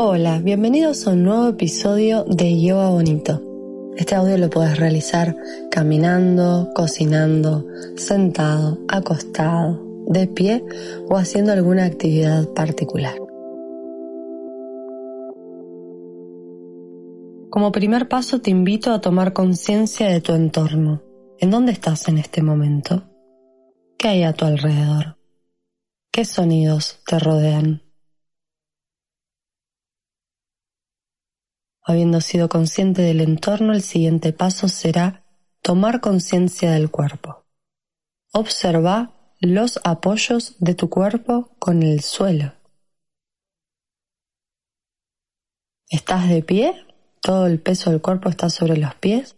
Hola, bienvenidos a un nuevo episodio de Yoga Bonito. Este audio lo puedes realizar caminando, cocinando, sentado, acostado, de pie o haciendo alguna actividad particular. Como primer paso te invito a tomar conciencia de tu entorno. ¿En dónde estás en este momento? ¿Qué hay a tu alrededor? ¿Qué sonidos te rodean? Habiendo sido consciente del entorno, el siguiente paso será tomar conciencia del cuerpo. Observa los apoyos de tu cuerpo con el suelo. ¿Estás de pie? ¿Todo el peso del cuerpo está sobre los pies?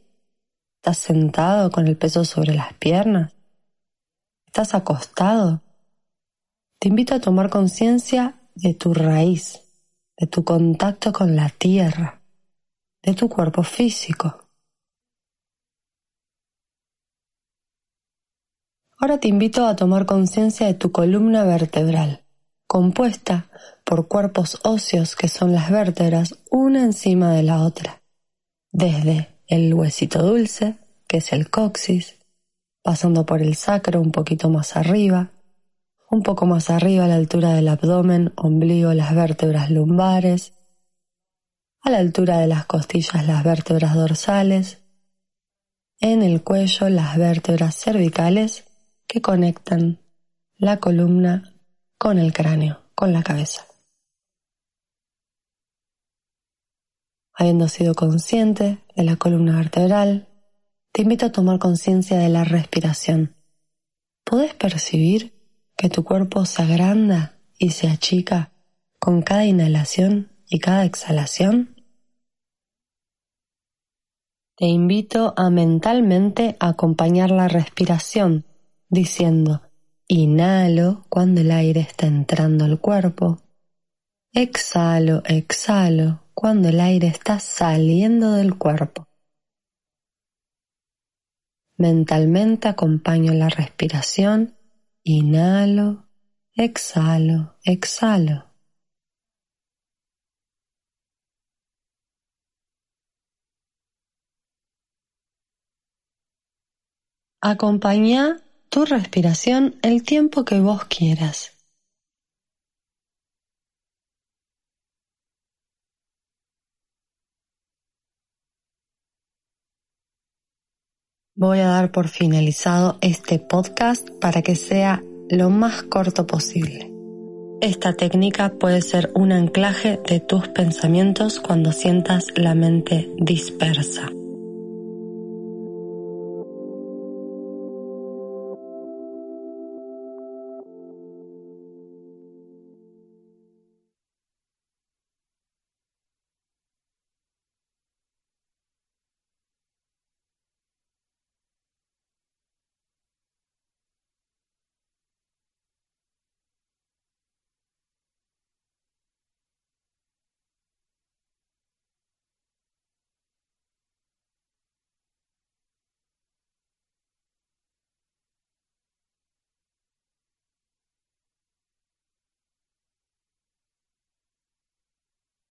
¿Estás sentado con el peso sobre las piernas? ¿Estás acostado? Te invito a tomar conciencia de tu raíz, de tu contacto con la tierra de tu cuerpo físico. Ahora te invito a tomar conciencia de tu columna vertebral, compuesta por cuerpos óseos que son las vértebras una encima de la otra, desde el huesito dulce, que es el coxis, pasando por el sacro un poquito más arriba, un poco más arriba a la altura del abdomen, ombligo, las vértebras lumbares, a la altura de las costillas las vértebras dorsales, en el cuello las vértebras cervicales que conectan la columna con el cráneo, con la cabeza. Habiendo sido consciente de la columna vertebral, te invito a tomar conciencia de la respiración. ¿Puedes percibir que tu cuerpo se agranda y se achica con cada inhalación y cada exhalación? Te invito a mentalmente acompañar la respiración diciendo, inhalo cuando el aire está entrando al cuerpo, exhalo, exhalo cuando el aire está saliendo del cuerpo. Mentalmente acompaño la respiración, inhalo, exhalo, exhalo. Acompaña tu respiración el tiempo que vos quieras. Voy a dar por finalizado este podcast para que sea lo más corto posible. Esta técnica puede ser un anclaje de tus pensamientos cuando sientas la mente dispersa.